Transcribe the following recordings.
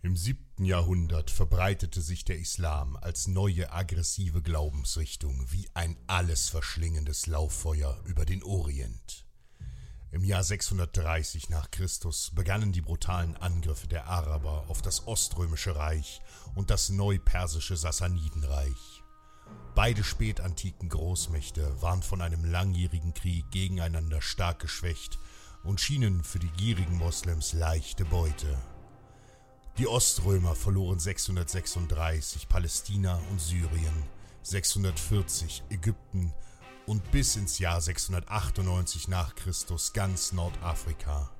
Im siebten Jahrhundert verbreitete sich der Islam als neue aggressive Glaubensrichtung wie ein alles verschlingendes Lauffeuer über den Orient. Im Jahr 630 nach Christus begannen die brutalen Angriffe der Araber auf das Oströmische Reich und das neupersische Sassanidenreich. Beide spätantiken Großmächte waren von einem langjährigen Krieg gegeneinander stark geschwächt und schienen für die gierigen Moslems leichte Beute. Die Oströmer verloren 636 Palästina und Syrien, 640 Ägypten und bis ins Jahr 698 nach Christus ganz Nordafrika.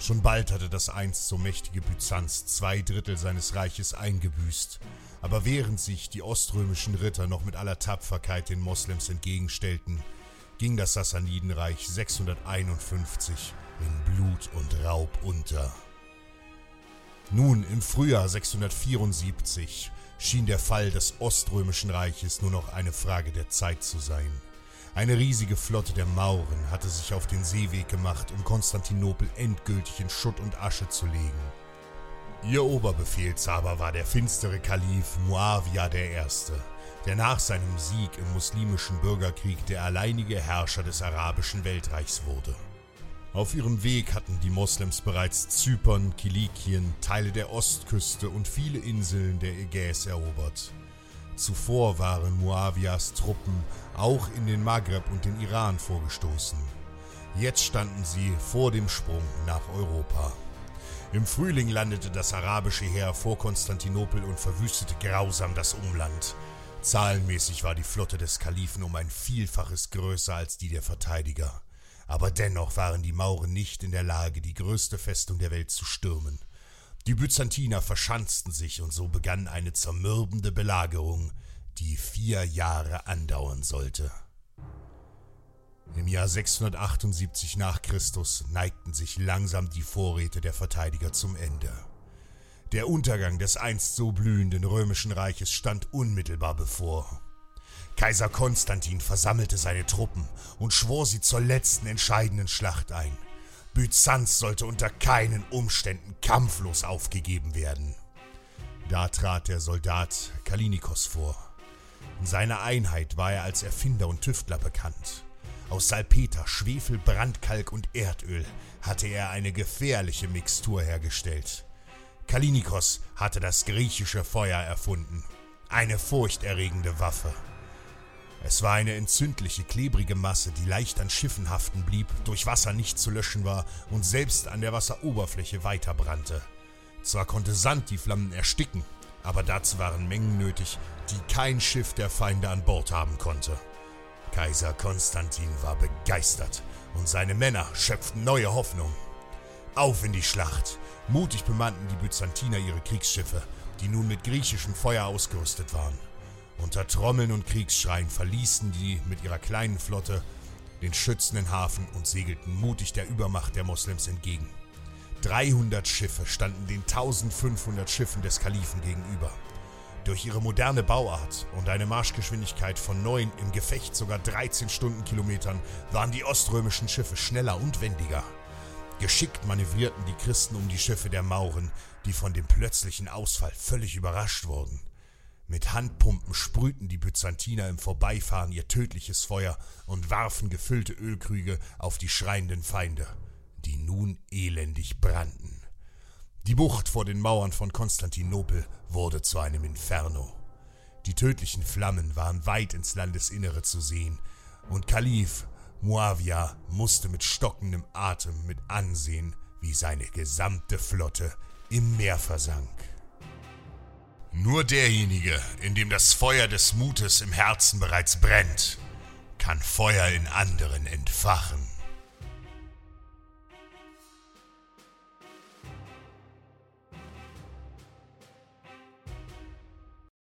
Schon bald hatte das einst so mächtige Byzanz zwei Drittel seines Reiches eingebüßt, aber während sich die oströmischen Ritter noch mit aller Tapferkeit den Moslems entgegenstellten, ging das Sassanidenreich 651 in Blut und Raub unter. Nun, im Frühjahr 674 schien der Fall des Oströmischen Reiches nur noch eine Frage der Zeit zu sein. Eine riesige Flotte der Mauren hatte sich auf den Seeweg gemacht, um Konstantinopel endgültig in Schutt und Asche zu legen. Ihr Oberbefehlshaber war der finstere Kalif Muawiyah I., der nach seinem Sieg im muslimischen Bürgerkrieg der alleinige Herrscher des arabischen Weltreichs wurde. Auf ihrem Weg hatten die Moslems bereits Zypern, Kilikien, Teile der Ostküste und viele Inseln der Ägäis erobert. Zuvor waren Muawiyas Truppen auch in den Maghreb und den Iran vorgestoßen. Jetzt standen sie vor dem Sprung nach Europa. Im Frühling landete das arabische Heer vor Konstantinopel und verwüstete grausam das Umland. Zahlenmäßig war die Flotte des Kalifen um ein Vielfaches größer als die der Verteidiger. Aber dennoch waren die Mauren nicht in der Lage, die größte Festung der Welt zu stürmen. Die Byzantiner verschanzten sich und so begann eine zermürbende Belagerung, die vier Jahre andauern sollte. Im Jahr 678 nach Christus neigten sich langsam die Vorräte der Verteidiger zum Ende. Der Untergang des einst so blühenden römischen Reiches stand unmittelbar bevor. Kaiser Konstantin versammelte seine Truppen und schwor sie zur letzten entscheidenden Schlacht ein. Byzanz sollte unter keinen Umständen kampflos aufgegeben werden. Da trat der Soldat Kalinikos vor. In seiner Einheit war er als Erfinder und Tüftler bekannt. Aus Salpeter, Schwefel, Brandkalk und Erdöl hatte er eine gefährliche Mixtur hergestellt. Kalinikos hatte das griechische Feuer erfunden. Eine furchterregende Waffe. Es war eine entzündliche, klebrige Masse, die leicht an Schiffen haften blieb, durch Wasser nicht zu löschen war und selbst an der Wasseroberfläche weiter brannte. Zwar konnte Sand die Flammen ersticken, aber dazu waren Mengen nötig, die kein Schiff der Feinde an Bord haben konnte. Kaiser Konstantin war begeistert und seine Männer schöpften neue Hoffnung. Auf in die Schlacht! Mutig bemannten die Byzantiner ihre Kriegsschiffe, die nun mit griechischem Feuer ausgerüstet waren. Unter Trommeln und Kriegsschreien verließen die mit ihrer kleinen Flotte den schützenden Hafen und segelten mutig der Übermacht der Moslems entgegen. 300 Schiffe standen den 1500 Schiffen des Kalifen gegenüber. Durch ihre moderne Bauart und eine Marschgeschwindigkeit von 9 im Gefecht sogar 13 Stundenkilometern waren die oströmischen Schiffe schneller und wendiger. Geschickt manövrierten die Christen um die Schiffe der Mauren, die von dem plötzlichen Ausfall völlig überrascht wurden. Mit Handpumpen sprühten die Byzantiner im Vorbeifahren ihr tödliches Feuer und warfen gefüllte Ölkrüge auf die schreienden Feinde, die nun elendig brannten. Die Bucht vor den Mauern von Konstantinopel wurde zu einem Inferno. Die tödlichen Flammen waren weit ins Landesinnere zu sehen, und Kalif Muawia musste mit stockendem Atem mit ansehen, wie seine gesamte Flotte im Meer versank. Nur derjenige, in dem das Feuer des Mutes im Herzen bereits brennt, kann Feuer in anderen entfachen.